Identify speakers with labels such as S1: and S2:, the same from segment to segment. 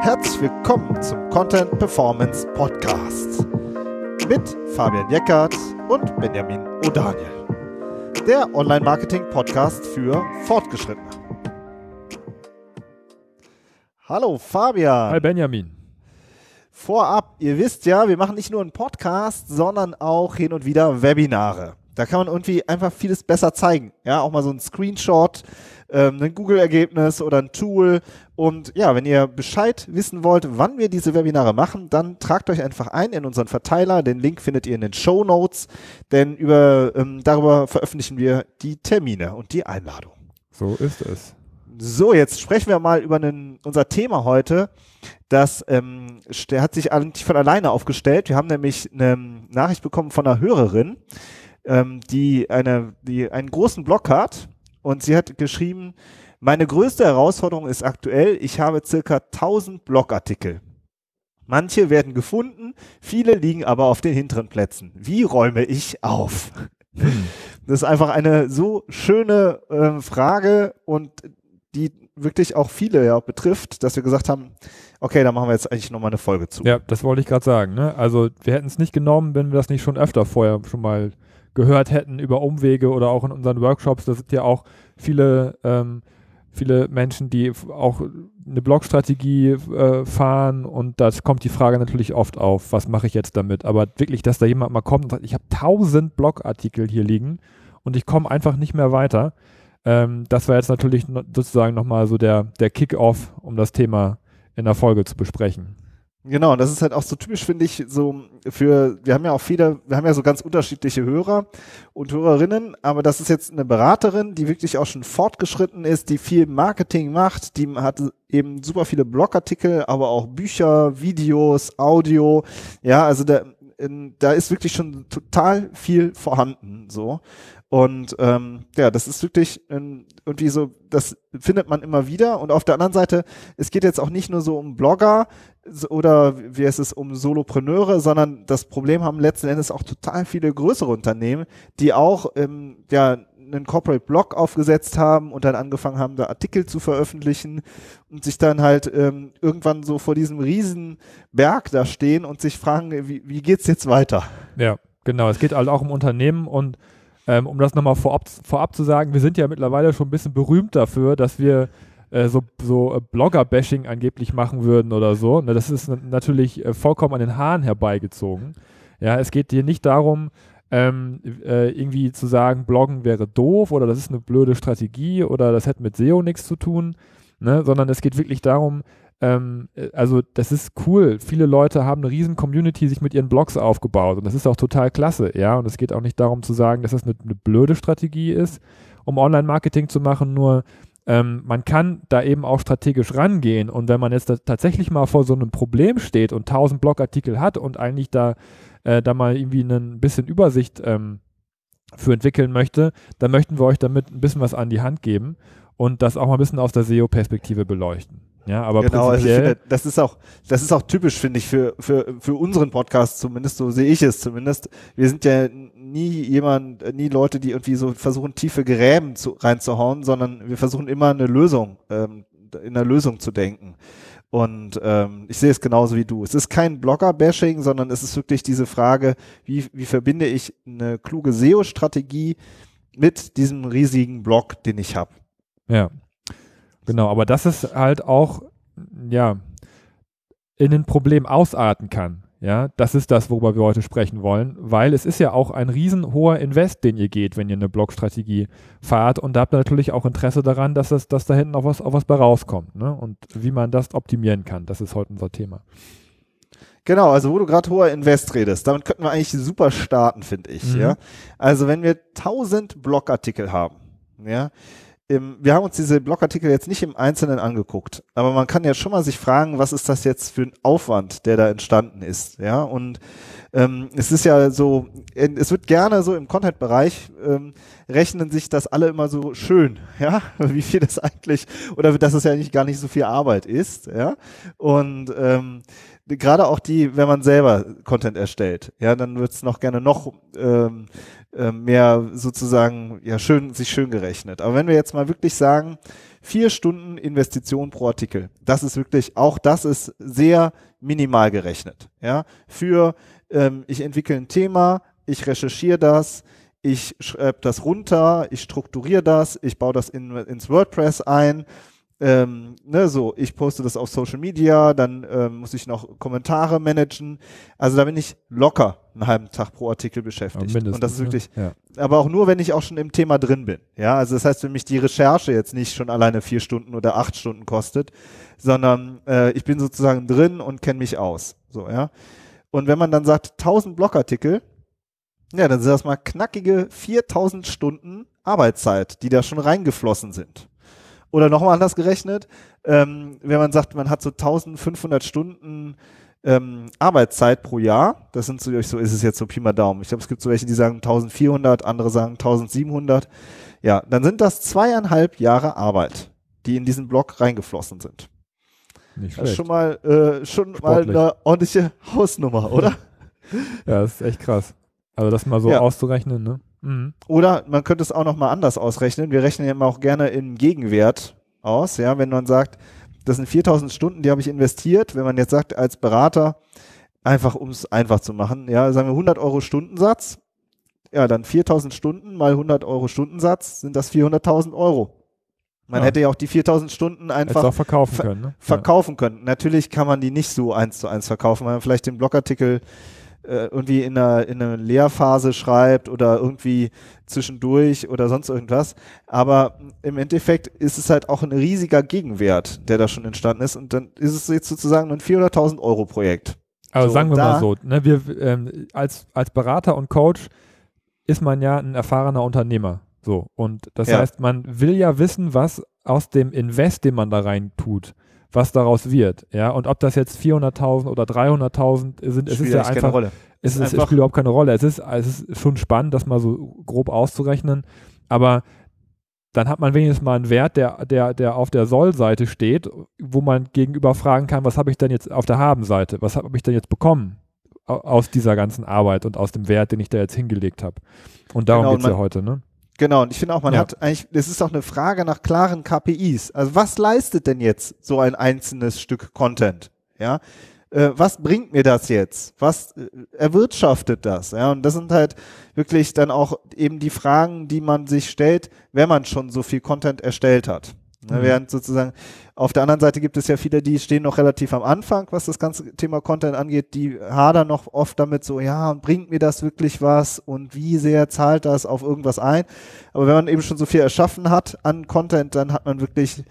S1: Herzlich willkommen zum Content Performance Podcast mit Fabian Jeckert und Benjamin O'Daniel. Der Online-Marketing-Podcast für Fortgeschrittene. Hallo Fabian.
S2: Hi Benjamin.
S1: Vorab, ihr wisst ja, wir machen nicht nur einen Podcast, sondern auch hin und wieder Webinare. Da kann man irgendwie einfach vieles besser zeigen. Ja, auch mal so ein Screenshot, ähm, ein Google-Ergebnis oder ein Tool. Und ja, wenn ihr Bescheid wissen wollt, wann wir diese Webinare machen, dann tragt euch einfach ein in unseren Verteiler. Den Link findet ihr in den Show Notes, denn über, ähm, darüber veröffentlichen wir die Termine und die Einladung.
S2: So ist es.
S1: So, jetzt sprechen wir mal über einen, unser Thema heute. Das ähm, hat sich eigentlich von alleine aufgestellt. Wir haben nämlich eine Nachricht bekommen von einer Hörerin, ähm, die, eine, die einen großen Blog hat und sie hat geschrieben, meine größte Herausforderung ist aktuell, ich habe circa 1000 Blogartikel. Manche werden gefunden, viele liegen aber auf den hinteren Plätzen. Wie räume ich auf? Das ist einfach eine so schöne äh, Frage und die wirklich auch viele ja betrifft, dass wir gesagt haben, okay, da machen wir jetzt eigentlich nochmal eine Folge zu.
S2: Ja, das wollte ich gerade sagen. Ne? Also wir hätten es nicht genommen, wenn wir das nicht schon öfter vorher schon mal gehört hätten über Umwege oder auch in unseren Workshops. Da sind ja auch viele, ähm, viele Menschen, die auch eine Blogstrategie äh, fahren und da kommt die Frage natürlich oft auf, was mache ich jetzt damit? Aber wirklich, dass da jemand mal kommt und sagt, ich habe tausend Blogartikel hier liegen und ich komme einfach nicht mehr weiter. Ähm, das war jetzt natürlich sozusagen nochmal so der, der Kick-Off, um das Thema in der Folge zu besprechen.
S1: Genau, das ist halt auch so typisch, finde ich, so für, wir haben ja auch viele, wir haben ja so ganz unterschiedliche Hörer und Hörerinnen, aber das ist jetzt eine Beraterin, die wirklich auch schon fortgeschritten ist, die viel Marketing macht, die hat eben super viele Blogartikel, aber auch Bücher, Videos, Audio, ja, also da, in, da ist wirklich schon total viel vorhanden, so. Und ähm, ja, das ist wirklich ähm, irgendwie so, das findet man immer wieder. Und auf der anderen Seite, es geht jetzt auch nicht nur so um Blogger oder wie heißt es um Solopreneure, sondern das Problem haben letzten Endes auch total viele größere Unternehmen, die auch ähm, ja einen Corporate Blog aufgesetzt haben und dann angefangen haben, da Artikel zu veröffentlichen und sich dann halt ähm, irgendwann so vor diesem riesen Berg da stehen und sich fragen, wie, wie geht's jetzt weiter?
S2: Ja, genau. Es geht halt auch um Unternehmen und ähm, um das nochmal vorab, vorab zu sagen, wir sind ja mittlerweile schon ein bisschen berühmt dafür, dass wir äh, so, so äh, Blogger-Bashing angeblich machen würden oder so. Na, das ist natürlich äh, vollkommen an den Haaren herbeigezogen. Ja, es geht hier nicht darum, ähm, äh, irgendwie zu sagen, Bloggen wäre doof oder das ist eine blöde Strategie oder das hätte mit SEO nichts zu tun, ne? sondern es geht wirklich darum, ähm, äh, also das ist cool. Viele Leute haben eine riesen Community sich mit ihren Blogs aufgebaut und das ist auch total klasse, ja. Und es geht auch nicht darum zu sagen, dass das eine, eine blöde Strategie ist, um Online-Marketing zu machen, nur ähm, man kann da eben auch strategisch rangehen und wenn man jetzt tatsächlich mal vor so einem Problem steht und 1000 Blogartikel hat und eigentlich da, äh, da mal irgendwie ein bisschen Übersicht ähm, für entwickeln möchte, dann möchten wir euch damit ein bisschen was an die Hand geben und das auch mal ein bisschen aus der SEO-Perspektive beleuchten. Ja, aber
S1: genau, also finde, das ist auch, das ist auch typisch, finde ich, für, für, für unseren Podcast zumindest, so sehe ich es zumindest. Wir sind ja nie jemand, nie Leute, die irgendwie so versuchen, tiefe Gräben zu, reinzuhauen, sondern wir versuchen immer eine Lösung, ähm, in einer Lösung zu denken. Und ähm, ich sehe es genauso wie du. Es ist kein Blogger-Bashing, sondern es ist wirklich diese Frage, wie, wie verbinde ich eine kluge SEO-Strategie mit diesem riesigen Blog, den ich habe.
S2: Ja, Genau, aber dass es halt auch, ja, in ein Problem ausarten kann. Ja, das ist das, worüber wir heute sprechen wollen, weil es ist ja auch ein riesen hoher Invest, den ihr geht, wenn ihr eine Blogstrategie fahrt und da habt ihr natürlich auch Interesse daran, dass, es, dass da hinten auch was, auch was bei rauskommt ne? und wie man das optimieren kann. Das ist heute unser Thema.
S1: Genau, also wo du gerade hoher Invest redest, damit könnten wir eigentlich super starten, finde ich. Mhm. Ja, also wenn wir 1000 Blogartikel haben, ja, im, wir haben uns diese Blogartikel jetzt nicht im Einzelnen angeguckt, aber man kann ja schon mal sich fragen, was ist das jetzt für ein Aufwand, der da entstanden ist, ja, und ähm, es ist ja so, es wird gerne so im Content-Bereich ähm, rechnen sich das alle immer so schön, ja, wie viel das eigentlich, oder dass es ja nicht gar nicht so viel Arbeit ist, ja, und ähm, gerade auch die, wenn man selber Content erstellt, ja, dann wird es noch gerne noch ähm, äh, mehr sozusagen ja schön sich schön gerechnet. Aber wenn wir jetzt mal wirklich sagen, Vier Stunden Investition pro Artikel. Das ist wirklich, auch das ist sehr minimal gerechnet. Ja, für ähm, ich entwickle ein Thema, ich recherchiere das, ich schreibe das runter, ich strukturiere das, ich baue das in, ins WordPress ein. Ähm, ne, so, ich poste das auf Social Media, dann ähm, muss ich noch Kommentare managen. Also da bin ich locker einen halben Tag pro Artikel beschäftigt. Und das ist wirklich, ne? ja. aber auch nur, wenn ich auch schon im Thema drin bin. Ja, also das heißt, wenn mich die Recherche jetzt nicht schon alleine vier Stunden oder acht Stunden kostet, sondern äh, ich bin sozusagen drin und kenne mich aus. So, ja. Und wenn man dann sagt 1000 Blogartikel, ja, dann sind das mal knackige 4000 Stunden Arbeitszeit, die da schon reingeflossen sind. Oder nochmal anders gerechnet, ähm, wenn man sagt, man hat so 1500 Stunden ähm, Arbeitszeit pro Jahr, das sind so, so ist es jetzt so Pi mal Daumen. Ich glaube, es gibt so welche, die sagen 1400, andere sagen 1700. Ja, dann sind das zweieinhalb Jahre Arbeit, die in diesen Block reingeflossen sind. Nicht schlecht. Das ist schon mal, äh, schon mal eine ordentliche Hausnummer, oder?
S2: ja, das ist echt krass. Also das mal so ja. auszurechnen, ne? Mhm.
S1: Oder man könnte es auch noch mal anders ausrechnen. Wir rechnen ja immer auch gerne in Gegenwert aus, ja, wenn man sagt, das sind 4000 Stunden, die habe ich investiert. Wenn man jetzt sagt, als Berater, einfach um es einfach zu machen, ja, sagen wir 100 Euro Stundensatz, ja, dann 4000 Stunden mal 100 Euro Stundensatz sind das 400.000 Euro. Man ja. hätte ja auch die 4000 Stunden einfach
S2: verkaufen ver können. Ne?
S1: Verkaufen ja. können. Natürlich kann man die nicht so eins zu eins verkaufen, weil man vielleicht den Blogartikel irgendwie in einer, in einer Lehrphase schreibt oder irgendwie zwischendurch oder sonst irgendwas. Aber im Endeffekt ist es halt auch ein riesiger Gegenwert, der da schon entstanden ist. Und dann ist es jetzt sozusagen ein 400.000 Euro Projekt.
S2: Also so, sagen wir mal so, ne, wir, ähm, als, als Berater und Coach ist man ja ein erfahrener Unternehmer. So. Und das ja. heißt, man will ja wissen, was aus dem Invest, den man da rein tut, was daraus wird. Ja, und ob das jetzt 400.000 oder 300.000 sind, es ist ja einfach, Rolle. Es, ist, es spielt überhaupt keine Rolle. Es ist, es ist schon spannend, das mal so grob auszurechnen, aber dann hat man wenigstens mal einen Wert, der, der, der auf der Soll-Seite steht, wo man gegenüber fragen kann, was habe ich denn jetzt auf der Haben-Seite, was habe ich denn jetzt bekommen aus dieser ganzen Arbeit und aus dem Wert, den ich da jetzt hingelegt habe. Und darum genau, geht es ja heute, ne?
S1: Genau, und ich finde auch, man ja. hat eigentlich, es ist auch eine Frage nach klaren KPIs. Also was leistet denn jetzt so ein einzelnes Stück Content? Ja, äh, was bringt mir das jetzt? Was äh, erwirtschaftet das? Ja, und das sind halt wirklich dann auch eben die Fragen, die man sich stellt, wenn man schon so viel Content erstellt hat. Mhm. Während sozusagen auf der anderen Seite gibt es ja viele, die stehen noch relativ am Anfang, was das ganze Thema Content angeht, die hadern noch oft damit so, ja, bringt mir das wirklich was und wie sehr zahlt das auf irgendwas ein? Aber wenn man eben schon so viel erschaffen hat an Content, dann hat man wirklich,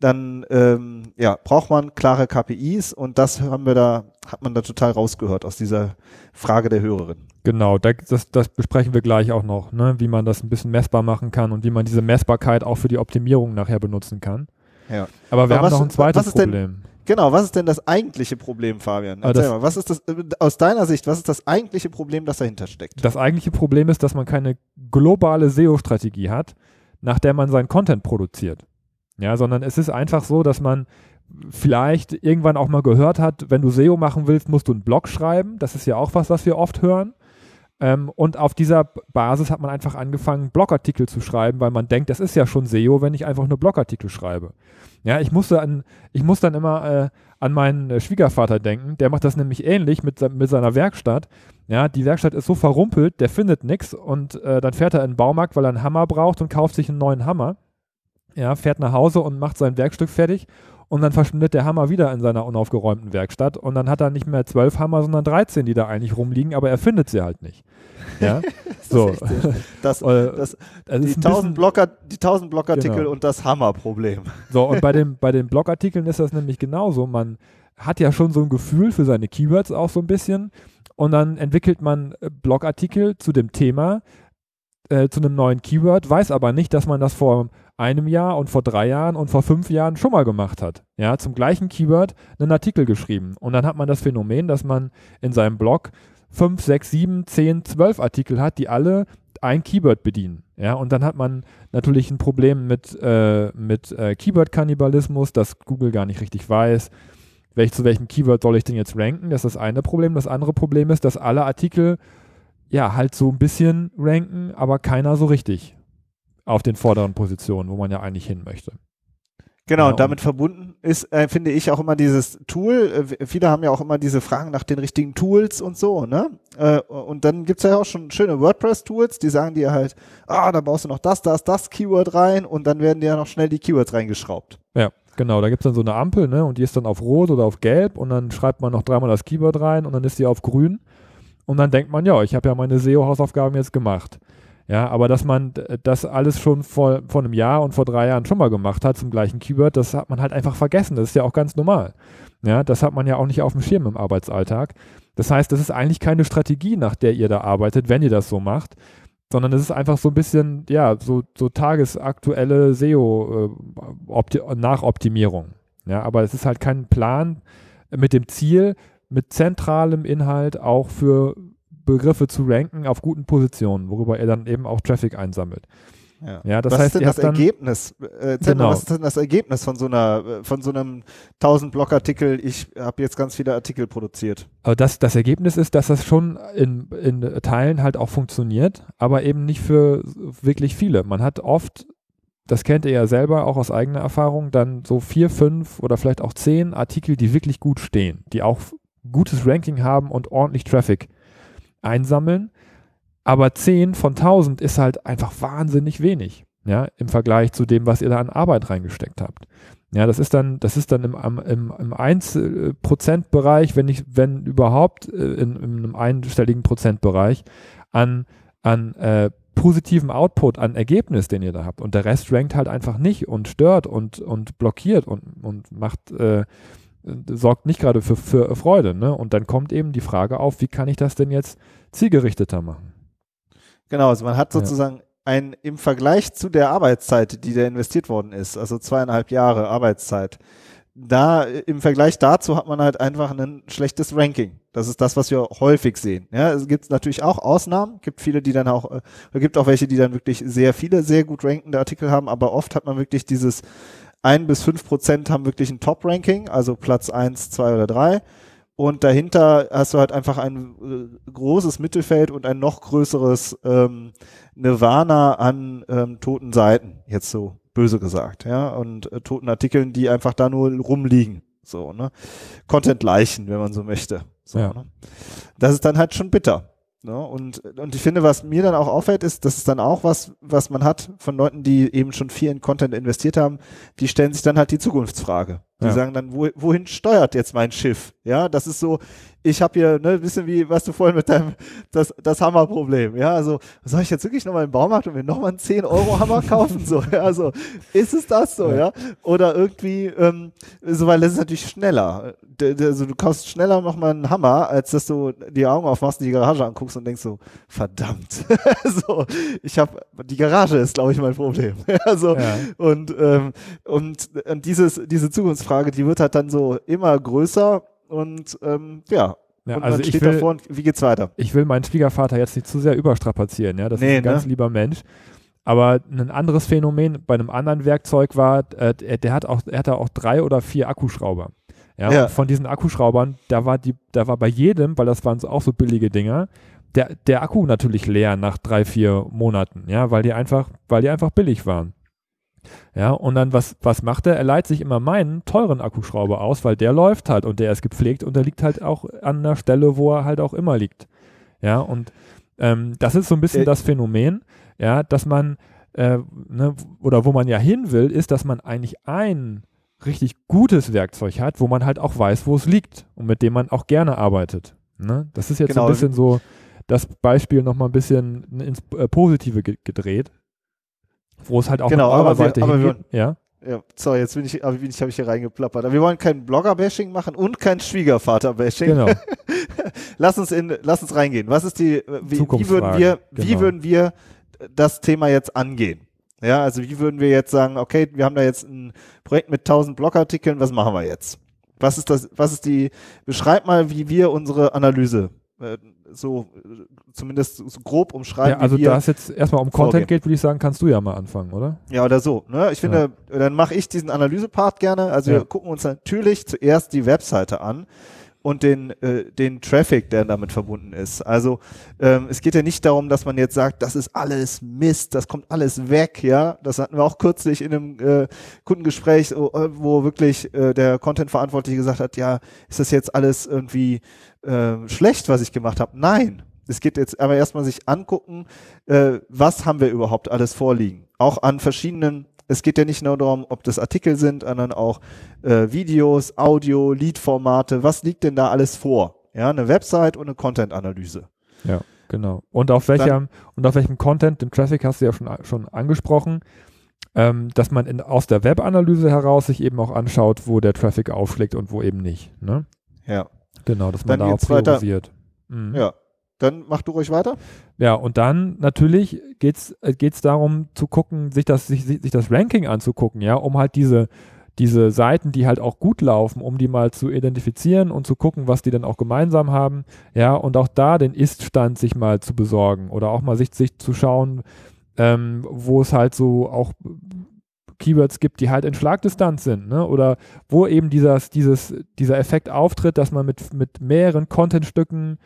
S1: dann ähm, ja, braucht man klare KPIs und das haben wir da, hat man da total rausgehört aus dieser Frage der Hörerin.
S2: Genau, das, das besprechen wir gleich auch noch, ne? wie man das ein bisschen messbar machen kann und wie man diese Messbarkeit auch für die Optimierung nachher benutzen kann.
S1: Ja.
S2: Aber wir Aber haben was, noch ein zweites Problem.
S1: Denn, genau, was ist denn das eigentliche Problem, Fabian? Erzähl das, mal, was ist das, aus deiner Sicht, was ist das eigentliche Problem, das dahinter steckt?
S2: Das eigentliche Problem ist, dass man keine globale SEO-Strategie hat, nach der man seinen Content produziert. Ja, sondern es ist einfach so, dass man vielleicht irgendwann auch mal gehört hat, wenn du SEO machen willst, musst du einen Blog schreiben. Das ist ja auch was, was wir oft hören. Ähm, und auf dieser Basis hat man einfach angefangen, Blogartikel zu schreiben, weil man denkt, das ist ja schon SEO, wenn ich einfach nur Blogartikel schreibe. Ja, ich musste an, ich muss dann immer äh, an meinen äh, Schwiegervater denken. Der macht das nämlich ähnlich mit, mit seiner Werkstatt. Ja, die Werkstatt ist so verrumpelt, der findet nichts und äh, dann fährt er in den Baumarkt, weil er einen Hammer braucht und kauft sich einen neuen Hammer. Ja, fährt nach Hause und macht sein Werkstück fertig und dann verschwindet der Hammer wieder in seiner unaufgeräumten Werkstatt und dann hat er nicht mehr zwölf Hammer, sondern 13, die da eigentlich rumliegen, aber er findet sie halt nicht. Ja,
S1: so. Das, das, das, also die, tausend Blocker, die 1000 Blogartikel genau. und das Hammerproblem.
S2: So, und bei, dem, bei den Blogartikeln ist das nämlich genauso. Man hat ja schon so ein Gefühl für seine Keywords auch so ein bisschen und dann entwickelt man äh, Blogartikel zu dem Thema, äh, zu einem neuen Keyword, weiß aber nicht, dass man das vor einem Jahr und vor drei Jahren und vor fünf Jahren schon mal gemacht hat. Ja, zum gleichen Keyword einen Artikel geschrieben. Und dann hat man das Phänomen, dass man in seinem Blog fünf, sechs, sieben, zehn, zwölf Artikel hat, die alle ein Keyword bedienen. Ja, und dann hat man natürlich ein Problem mit, äh, mit äh, Keyword-Kannibalismus, dass Google gar nicht richtig weiß, welch, zu welchem Keyword soll ich denn jetzt ranken. Das ist das eine Problem. Das andere Problem ist, dass alle Artikel ja halt so ein bisschen ranken, aber keiner so richtig auf den vorderen Positionen, wo man ja eigentlich hin möchte.
S1: Genau,
S2: Ja,
S1: und damit verbunden ist, äh, finde ich, auch immer dieses Tool. Äh, viele haben ja auch immer diese Fragen nach den richtigen Tools und so, ne? Äh, und dann gibt's ja auch schon schöne WordPress-Tools, die sagen dir halt, ah, da brauchst du noch das, das, das Keyword rein und dann werden dir ja noch schnell die Keywords reingeschraubt.
S2: Ja, genau. Da gibt es dann so eine Ampel, ne? Und die ist dann auf Rot oder auf Gelb und dann schreibt man noch dreimal das Keyword rein und dann ist die auf Grün. Und dann denkt man, ja, ich habe ja meine SEO-Hausaufgaben jetzt gemacht. Ja, aber dass man das alles schon vor, vor einem Jahr und vor drei Jahren schon mal gemacht hat zum gleichen Keyword, das hat man halt einfach vergessen. Das ist ja auch ganz normal. Ja, das hat man ja auch nicht auf dem Schirm im Arbeitsalltag. Das heißt, das ist eigentlich keine Strategie, nach der ihr da arbeitet, wenn ihr das so macht, sondern es ist einfach so ein bisschen, ja, so, so tagesaktuelle SEO-Nachoptimierung. ja, aber es ist halt kein Plan mit dem Ziel, mit zentralem Inhalt auch für Begriffe zu ranken auf guten Positionen, worüber er dann eben auch Traffic einsammelt.
S1: Ja.
S2: Ja, das
S1: was
S2: heißt,
S1: ist denn das Ergebnis? Äh, mal,
S2: Genau.
S1: was ist denn das Ergebnis von so einer, äh, von so einem 1000 Blogartikel? Ich habe jetzt ganz viele Artikel produziert.
S2: aber das, das Ergebnis ist, dass das schon in, in Teilen halt auch funktioniert, aber eben nicht für wirklich viele. Man hat oft, das kennt ihr ja selber auch aus eigener Erfahrung, dann so vier, fünf oder vielleicht auch zehn Artikel, die wirklich gut stehen, die auch gutes Ranking haben und ordentlich Traffic einsammeln. Aber 10 von 1000 ist halt einfach wahnsinnig wenig, ja, im Vergleich zu dem, was ihr da an Arbeit reingesteckt habt. Ja, das ist dann, das ist dann im, im, im 1%-Bereich, wenn nicht, wenn überhaupt, äh, in, in einem einstelligen Prozentbereich an, an äh, positiven Output, an Ergebnis, den ihr da habt. Und der Rest rankt halt einfach nicht und stört und, und blockiert und, und macht, äh, sorgt nicht gerade für, für Freude. Ne? Und dann kommt eben die Frage auf, wie kann ich das denn jetzt zielgerichteter machen?
S1: Genau, also man hat
S2: Ja.
S1: sozusagen ein im Vergleich zu der Arbeitszeit, die da investiert worden ist, also zweieinhalb Jahre Arbeitszeit, da äh, im Vergleich dazu hat man halt einfach ein schlechtes Ranking. Das ist das, was wir häufig sehen. Ja, es gibt natürlich auch Ausnahmen, gibt viele, die dann auch, äh, es gibt auch welche, die dann wirklich sehr viele, sehr gut rankende Artikel haben, aber oft hat man wirklich dieses ein bis fünf Prozent haben wirklich ein Top-Ranking, also Platz eins, zwei oder drei. Und dahinter hast du halt einfach ein äh, großes Mittelfeld und ein noch größeres ähm, Nirvana an ähm, toten Seiten, jetzt so böse gesagt, ja, und äh, toten Artikeln, die einfach da nur rumliegen. So, ne? Content-Leichen, wenn man so möchte. So,
S2: Ja.
S1: ne? Das ist dann halt schon bitter. Ne? Und, und ich finde, was mir dann auch auffällt, ist, das ist dann auch was, was man hat von Leuten, die eben schon viel in Content investiert haben, die stellen sich dann halt die Zukunftsfrage. Die
S2: Ja.
S1: sagen dann, wo, wohin steuert jetzt mein Schiff? Ja, das ist so, ich habe hier, ne, ein bisschen wie, was du vorhin mit deinem, das, das Hammerproblem, ja, also, soll ich jetzt wirklich nochmal im Baumarkt und mir nochmal einen 10-Euro-Hammer kaufen, so, ja, also, ist es das so, ja,
S2: Ja.
S1: oder irgendwie, ähm, so, weil das ist natürlich schneller, D- also, du kaufst schneller nochmal einen Hammer, als dass du die Augen aufmachst und die Garage anguckst und denkst so, verdammt, so, ich habe, die Garage ist, glaube ich, mein Problem, also,
S2: Ja.
S1: und, ähm, und, und dieses, diese Zukunftsfrage, die wird halt dann so immer größer und ähm, ja,
S2: Ja,
S1: und
S2: also
S1: man
S2: ich
S1: steht
S2: will,
S1: davor und wie geht's weiter?
S2: ich will meinen Schwiegervater jetzt nicht zu sehr überstrapazieren, ja. Das
S1: Nee,
S2: ist ein ganz
S1: ne?
S2: lieber Mensch. Aber ein anderes Phänomen bei einem anderen Werkzeug war, äh, der, hat auch, er hatte auch drei oder vier Akkuschrauber. Ja,
S1: Ja.
S2: Von diesen Akkuschraubern, da war die, da war bei jedem, weil das waren so, auch so billige Dinger, der, der Akku natürlich leer nach drei, vier Monaten, ja, weil die einfach, weil die einfach billig waren. Ja, und dann was, was macht er? Er leiht sich immer meinen teuren Akkuschrauber aus, weil der läuft halt und der ist gepflegt und der liegt halt auch an der Stelle, wo er halt auch immer liegt. Ja, und ähm, das ist so ein bisschen
S1: Äh,
S2: das Phänomen, ja, dass man, äh, ne, oder wo man ja hin will, ist, dass man eigentlich ein richtig gutes Werkzeug hat, wo man halt auch weiß, wo es liegt und mit dem man auch gerne arbeitet. Ne? Das ist jetzt so
S1: Genau.
S2: ein bisschen so das Beispiel nochmal ein bisschen ins äh, Positive ge gedreht, wo es halt auch
S1: Genau,
S2: von eurer
S1: aber wir-
S2: Seite
S1: aber wir-
S2: hingeht. Ja,
S1: Ja, sorry, jetzt bin ich, aber bin ich, habe ich hier reingeplappert. Aber wir wollen kein Blogger-Bashing machen und kein Schwiegervater-Bashing.
S2: genau.
S1: lass uns in, lass uns reingehen. Was ist die, wie, wie würden wir, wie
S2: genau.
S1: würden wir das Thema jetzt angehen? Ja, also wie würden wir jetzt sagen, okay, wir haben da jetzt ein Projekt mit 1000 Blogartikeln, was machen wir jetzt? Was ist das, was ist die, beschreib mal, wie wir unsere Analyse so äh, zumindest so grob umschreiben.
S2: ja also da es jetzt erstmal um
S1: vorgehen.
S2: Content geht, würde ich sagen, kannst du ja mal anfangen, oder?
S1: Ja, oder so. Ne? Ich finde, dann mache ich diesen Analysepart gerne. Also
S2: Ja.
S1: wir gucken uns natürlich zuerst die Webseite an und den, äh, den Traffic, der damit verbunden ist. Also ähm, es geht ja nicht darum, dass man jetzt sagt, das ist alles Mist, das kommt alles weg, ja. Das hatten wir auch kürzlich in einem äh, Kundengespräch, wo, äh, wo wirklich äh, der Content-Verantwortliche gesagt hat, ja, ist das jetzt alles irgendwie äh, schlecht, was ich gemacht habe? Nein. Es geht jetzt aber erstmal sich angucken, äh, was haben wir überhaupt alles vorliegen. Auch an verschiedenen es geht ja nicht nur darum, ob das Artikel sind, sondern auch äh, Videos, Audio, Lead-Formate. Was liegt denn da alles vor? Ja, eine Website und eine Content-Analyse.
S2: Ja, genau. Und auf welchem, und auf welchem Content, den Traffic hast du ja schon, schon angesprochen, ähm, dass man in, aus der Web-Analyse heraus sich eben auch anschaut, wo der Traffic aufschlägt und wo eben nicht. Ne?
S1: Ja.
S2: Genau, dass man
S1: Dann
S2: da auch priorisiert. Mhm.
S1: Ja. Dann mach du ruhig weiter.
S2: Ja, und dann natürlich geht's äh, geht's darum zu gucken, sich das, sich, sich das Ranking anzugucken, ja, um halt diese, diese Seiten, die halt auch gut laufen, um die mal zu identifizieren und zu gucken, was die dann auch gemeinsam haben, ja, und auch da den Ist-Stand sich mal zu besorgen oder auch mal sich, sich zu schauen, ähm, wo es halt so auch Keywords gibt, die halt in Schlagdistanz sind, ne? Oder wo eben dieses, dieses, dieser Effekt auftritt, dass man mit, mit mehreren Contentstücken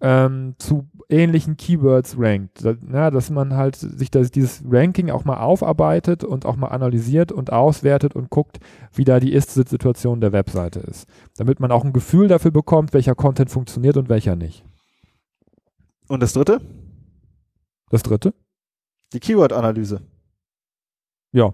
S2: ähm, zu ähnlichen Keywords rankt. Da, ja, dass man halt sich das, dieses Ranking auch mal aufarbeitet und auch mal analysiert und auswertet und guckt, wie da die Ist-Situation der Webseite ist. Damit man auch ein Gefühl dafür bekommt, welcher Content funktioniert und welcher nicht.
S1: Und das dritte?
S2: Das dritte?
S1: Die Keyword-Analyse.
S2: Ja,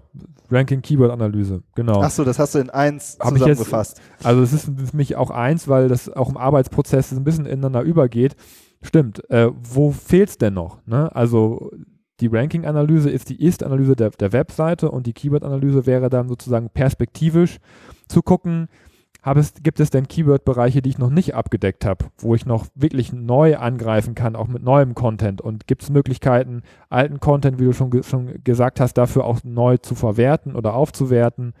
S2: Ranking-Keyword-Analyse, genau.
S1: Ach so, das hast du in eins
S2: Hab ich jetzt-
S1: zusammengefasst.
S2: Also es ist für mich auch eins, weil das auch im Arbeitsprozess ein bisschen ineinander übergeht. Stimmt. Äh, wo fehlt's denn noch? Ne? Also die Ranking-Analyse ist die Ist-Analyse der, der Webseite und die Keyword-Analyse wäre dann sozusagen perspektivisch zu gucken, es, gibt es denn Keyword-Bereiche, die ich noch nicht abgedeckt habe, wo ich noch wirklich neu angreifen kann, auch mit neuem Content? Und gibt es Möglichkeiten, alten Content, wie du schon, schon gesagt hast, dafür auch neu zu verwerten oder aufzuwerten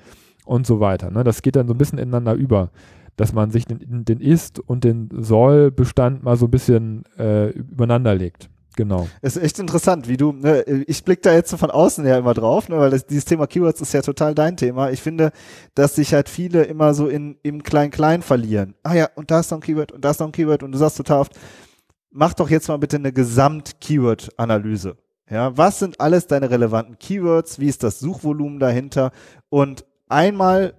S2: und so weiter? Ne? Das geht dann so ein bisschen ineinander über, dass man sich den, den Ist- und den Soll-Bestand mal so ein bisschen äh, übereinander legt. Genau.
S1: Es ist echt interessant, wie du, ne, ich blick da jetzt so von außen her immer drauf, ne, weil das, dieses Thema Keywords ist ja total dein Thema. Ich finde, dass sich halt viele immer so in, im Klein-Klein verlieren. Ah ja, und da ist noch ein Keyword und da ist noch ein Keyword und du sagst total oft, mach doch jetzt mal bitte eine Gesamt-Keyword-Analyse. Ja, was sind alles deine relevanten Keywords? Wie ist das Suchvolumen dahinter? Und einmal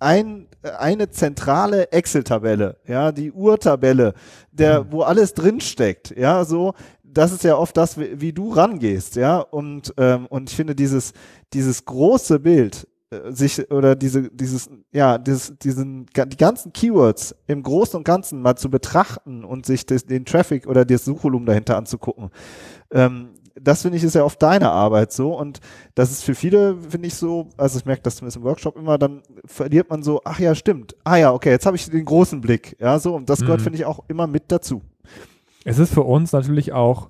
S1: ein, eine zentrale Excel-Tabelle, ja, die Urtabelle, der, wo alles drinsteckt, ja, so, das ist ja oft das, wie, wie du rangehst, ja, und, ähm, und ich finde dieses, dieses große Bild, äh, sich, oder diese, dieses, ja, dieses, diesen, die ganzen Keywords im Großen und Ganzen mal zu betrachten und sich das, den Traffic oder das Suchvolumen dahinter anzugucken, ähm, das finde ich ist ja oft deine Arbeit so und das ist für viele, finde ich so, also ich merke das zumindest im Workshop immer, dann verliert man so, ach ja, stimmt, ah ja, okay, jetzt habe ich den großen Blick, ja, so und das gehört,
S2: Mhm.
S1: finde ich, auch immer mit dazu.
S2: Es ist für uns natürlich auch,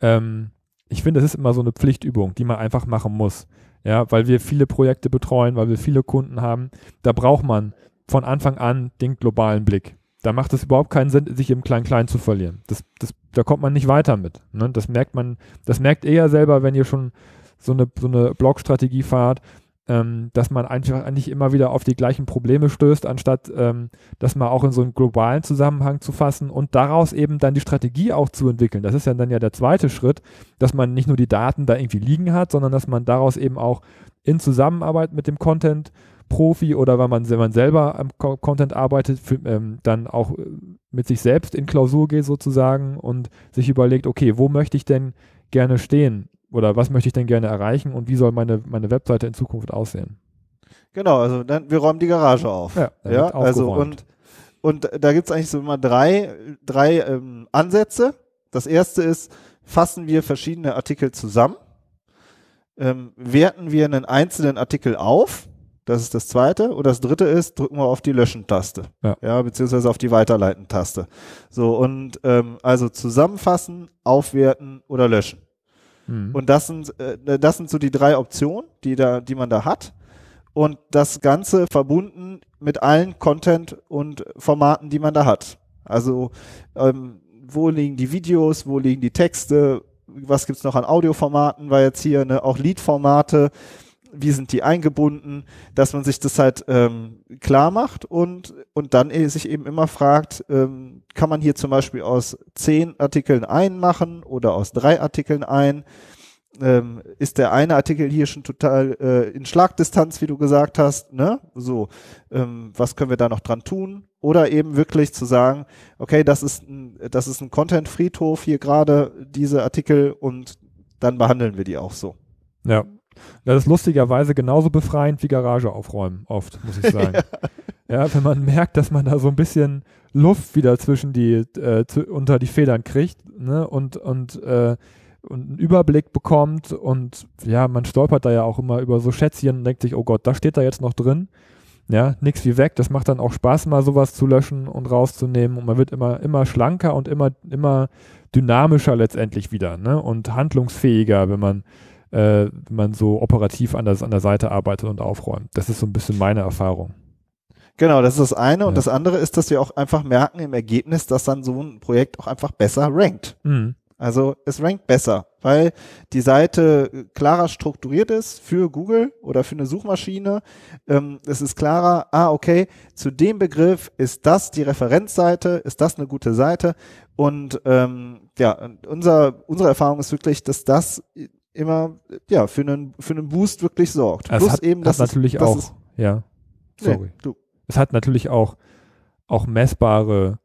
S2: ähm, ich finde, es ist immer so eine Pflichtübung, die man einfach machen muss. Ja, weil wir viele Projekte betreuen, weil wir viele Kunden haben. Da braucht man von Anfang an den globalen Blick. Da macht es überhaupt keinen Sinn, sich im Klein-Klein zu verlieren. Das, das, da kommt man nicht weiter mit. Ne? Das merkt man, das merkt ihr ja selber, wenn ihr schon so eine, so eine Blog-Strategie fahrt, ähm, dass man einfach eigentlich immer wieder auf die gleichen Probleme stößt, anstatt ähm, das mal auch in so einen globalen Zusammenhang zu fassen und daraus eben dann die Strategie auch zu entwickeln. Das ist ja dann ja der zweite Schritt, dass man nicht nur die Daten da irgendwie liegen hat, sondern dass man daraus eben auch in Zusammenarbeit mit dem Content Profi oder wenn man, wenn man selber am Co- Content arbeitet, für, ähm, dann auch äh, mit sich selbst in Klausur geht sozusagen und sich überlegt, okay, wo möchte ich denn gerne stehen oder was möchte ich denn gerne erreichen und wie soll meine, meine Webseite in Zukunft aussehen?
S1: Genau, also dann, wir räumen die Garage auf.
S2: Ja, da
S1: ja also und, und da gibt's eigentlich so immer drei, drei ähm, Ansätze. Das erste ist, fassen wir verschiedene Artikel zusammen, ähm, werten wir einen einzelnen Artikel auf, das ist das zweite. Und das dritte ist, drücken wir auf die Löschen-Taste.
S2: Ja.
S1: beziehungsweise auf die Weiterleiten-Taste. So, und ähm, also zusammenfassen, aufwerten oder löschen.
S2: Mhm.
S1: Und das sind, äh, das sind so die drei Optionen, die da, die man da hat. Und das Ganze verbunden mit allen Content und Formaten, die man da hat. Also ähm, wo liegen die Videos, wo liegen die Texte, was gibt's noch an Audioformaten, war jetzt hier ne, auch Liedformate, wie sind die eingebunden, dass man sich das halt ähm, klar macht und, und dann eh sich eben immer fragt, ähm, kann man hier zum Beispiel aus zehn Artikeln einen machen oder aus drei Artikeln ein? Ähm, ist der eine Artikel hier schon total äh, in Schlagdistanz, wie du gesagt hast, ne? So, ähm, was können wir da noch dran tun? Oder eben wirklich zu sagen, okay, das ist ein, das ist ein Content-Friedhof hier gerade, diese Artikel und dann behandeln wir die auch so.
S2: Ja. Das ist lustigerweise genauso befreiend wie Garage aufräumen, oft, muss ich sagen. ja. ja, wenn man merkt, dass man da so ein bisschen Luft wieder zwischen die, äh, zu, unter die Federn kriegt, ne, und, und, äh, und einen Überblick bekommt und ja, man stolpert da ja auch immer über so Schätzchen und denkt sich, oh Gott, da steht da jetzt noch drin. Ja, nix wie weg. Das macht dann auch Spaß, mal sowas zu löschen und rauszunehmen. Und man wird immer, immer schlanker und immer, immer dynamischer letztendlich wieder, ne? Und handlungsfähiger, wenn man, äh, man so operativ an der, an der Seite arbeitet und aufräumt. Das ist so ein bisschen meine Erfahrung.
S1: Genau, das ist das eine. Ja. Und das andere ist, dass wir auch einfach merken im Ergebnis, dass dann so ein Projekt auch einfach besser rankt. Mhm. Also es rankt besser, weil die Seite klarer strukturiert ist für Google oder für eine Suchmaschine. Ähm, es ist klarer, ah, okay, zu dem Begriff ist das die Referenzseite, ist das eine gute Seite. Und ähm, ja, unser, unsere Erfahrung ist wirklich, dass das immer ja für einen für einen Boost wirklich sorgt.
S2: Es Plus hat, eben, das natürlich auch, ist, ja. Sorry. Nee. Es hat natürlich auch auch messbare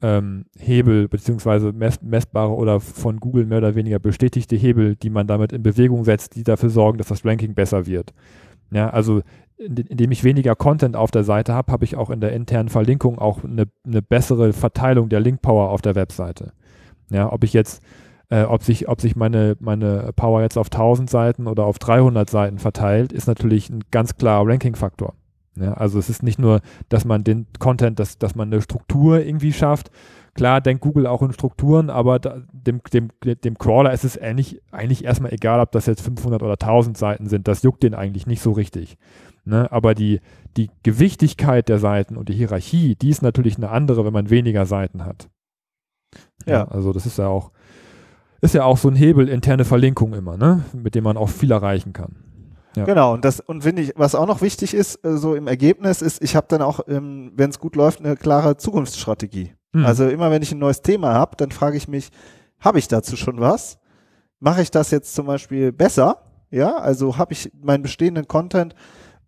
S2: ähm, Hebel beziehungsweise mess messbare oder von Google mehr oder weniger bestätigte Hebel, die man damit in Bewegung setzt, die dafür sorgen, dass das Ranking besser wird. Ja, also indem ich weniger Content auf der Seite habe, habe ich auch in der internen Verlinkung auch eine, eine bessere Verteilung der Link Power auf der Webseite. Ja, ob ich jetzt, äh, ob sich, ob sich meine, meine Power jetzt auf 1000 Seiten oder auf 300 Seiten verteilt, ist natürlich ein ganz klarer Ranking-Faktor. Ja, also es ist nicht nur, dass man den Content, dass, dass man eine Struktur irgendwie schafft. Klar denkt Google auch in Strukturen, aber da, dem, dem, dem Crawler ist es eigentlich, eigentlich erstmal egal, ob das jetzt 500 oder 1000 Seiten sind. Das juckt den eigentlich nicht so richtig. Ne? Aber die, die Gewichtigkeit der Seiten und die Hierarchie, die ist natürlich eine andere, wenn man weniger Seiten hat. Ja. ja also das ist ja auch, ist ja auch so ein Hebel interne Verlinkung immer, ne? mit dem man auch viel erreichen kann.
S1: Ja. Genau, und das, und finde ich, was auch noch wichtig ist, äh, so im Ergebnis, ist, ich habe dann auch, ähm, wenn es gut läuft, eine klare Zukunftsstrategie. Mhm. Also immer wenn ich ein neues Thema habe, dann frage ich mich, habe ich dazu schon was? Mache ich das jetzt zum Beispiel besser? Ja, also habe ich meinen bestehenden Content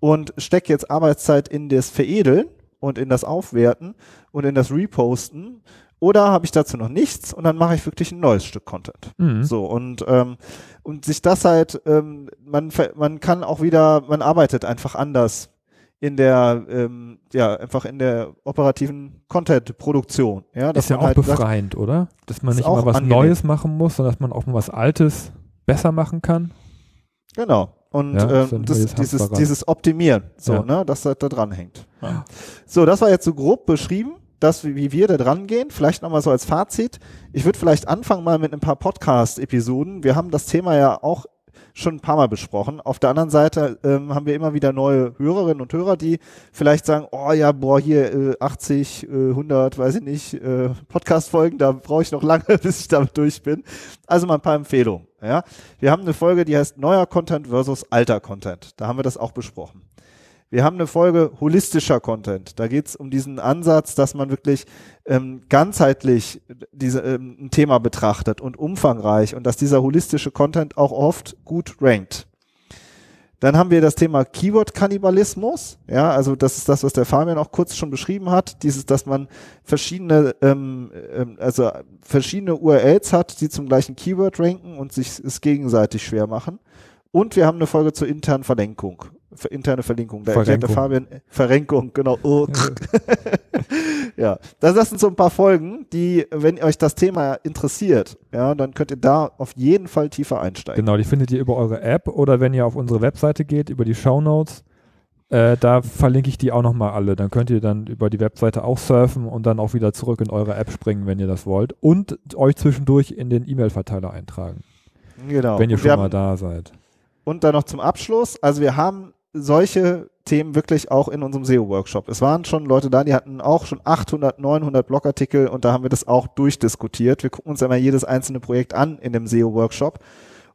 S1: und stecke jetzt Arbeitszeit in das Veredeln und in das Aufwerten und in das Reposten oder habe ich dazu noch nichts und dann mache ich wirklich ein neues Stück Content. Mhm. So und ähm, und sich das halt, ähm, man man kann auch wieder, man arbeitet einfach anders in der ähm, ja einfach in der operativen Content-Produktion. Ja,
S2: ist ja auch halt befreiend, sagt, oder? Dass man nicht mal was angenehm. Neues machen muss, sondern dass man auch mal was Altes besser machen kann.
S1: Genau. Und ja, ähm, das, dieses, dieses Optimieren, so, ja. ne, dass das da dran hängt. Ja. So, das war jetzt so grob beschrieben das, wie wir da dran gehen. Vielleicht nochmal so als Fazit. Ich würde vielleicht anfangen mal mit ein paar Podcast-Episoden. Wir haben das Thema ja auch schon ein paar Mal besprochen. Auf der anderen Seite ähm, haben wir immer wieder neue Hörerinnen und Hörer, die vielleicht sagen, oh ja, boah, hier äh, 80, äh, 100, weiß ich nicht, äh, Podcast-Folgen, da brauche ich noch lange, bis ich damit durch bin. Also mal ein paar Empfehlungen. Ja, Wir haben eine Folge, die heißt Neuer Content versus alter Content. Da haben wir das auch besprochen. Wir haben eine Folge holistischer Content. Da geht es um diesen Ansatz, dass man wirklich ähm, ganzheitlich diese, ähm, ein Thema betrachtet und umfangreich und dass dieser holistische Content auch oft gut rankt. Dann haben wir das Thema Keyword-Kannibalismus. Ja, also das ist das, was der Fabian auch kurz schon beschrieben hat. Dieses, dass man verschiedene, ähm, ähm, also verschiedene URLs hat, die zum gleichen Keyword ranken und sich es gegenseitig schwer machen. Und wir haben eine Folge zur internen Verlinkung interne Verlinkung. Da erklärt der Fabian Verrenkung, genau. Oh. ja, das sind so ein paar Folgen, die, wenn euch das Thema interessiert, ja, dann könnt ihr da auf jeden Fall tiefer einsteigen.
S2: Genau, die findet ihr über eure App oder wenn ihr auf unsere Webseite geht, über die Show Notes. Äh, da verlinke ich die auch nochmal alle. Dann könnt ihr dann über die Webseite auch surfen und dann auch wieder zurück in eure App springen, wenn ihr das wollt. Und euch zwischendurch in den E-Mail-Verteiler eintragen. Genau. Wenn ihr schon mal da seid.
S1: Und dann noch zum Abschluss. Also wir haben solche Themen wirklich auch in unserem SEO-Workshop. Es waren schon Leute da, die hatten auch schon 800, 900 Blogartikel und da haben wir das auch durchdiskutiert. Wir gucken uns einmal jedes einzelne Projekt an in dem SEO-Workshop.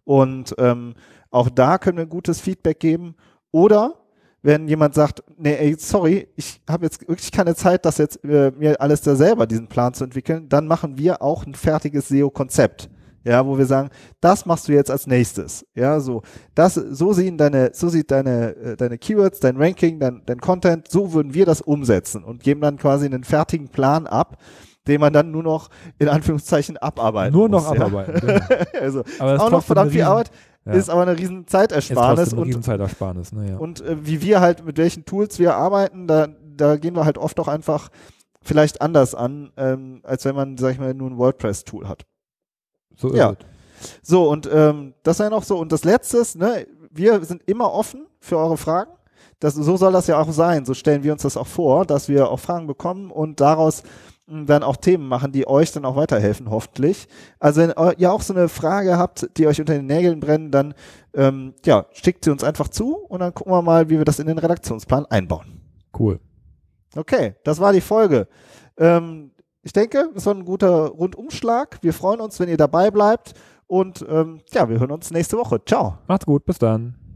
S1: Und ähm, Auch da können wir gutes Feedback geben. Oder wenn jemand sagt, nee, ey, sorry, ich habe jetzt wirklich keine Zeit, das jetzt äh, mir alles da selber diesen Plan zu entwickeln, dann machen wir auch ein fertiges SEO-Konzept. Ja, wo wir sagen, das machst du jetzt als nächstes. Ja, so, das, so sehen deine, so sieht deine, äh, deine Keywords, dein Ranking, dein, dein Content, so würden wir das umsetzen und geben dann quasi einen fertigen Plan ab, den man dann nur noch in Anführungszeichen abarbeiten
S2: Nur
S1: muss,
S2: noch
S1: ja.
S2: abarbeiten. Genau.
S1: also,
S2: Aber das ist
S1: auch noch verdammt viel
S2: riesen-
S1: Arbeit,
S2: Ja.
S1: ist aber eine riesen Zeitersparnis
S2: eine
S1: und
S2: Riesenzeitersparnis, ne, ja.
S1: und äh, wie wir halt, mit welchen Tools wir arbeiten, da, da gehen wir halt oft auch einfach vielleicht anders an, ähm, als wenn man, sag ich mal, nur ein WordPress-Tool hat.
S2: So
S1: ja.
S2: ist es.
S1: So, und ähm, das wäre noch so. Und das Letztes, ne, wir sind immer offen für eure Fragen. Das, so soll das ja auch sein. So stellen wir uns das auch vor, dass wir auch Fragen bekommen und daraus mh, dann auch Themen machen, die euch dann auch weiterhelfen, hoffentlich. Also wenn ihr auch so eine Frage habt, die euch unter den Nägeln brennen, dann ähm, ja, schickt sie uns einfach zu und dann gucken wir mal, wie wir das in den Redaktionsplan einbauen.
S2: Cool.
S1: Okay, das war die Folge. Ähm, ich denke, das war ein guter Rundumschlag. Wir freuen uns, wenn ihr dabei bleibt. Und ähm, ja, wir hören uns nächste Woche. Ciao.
S2: Macht's gut, bis dann.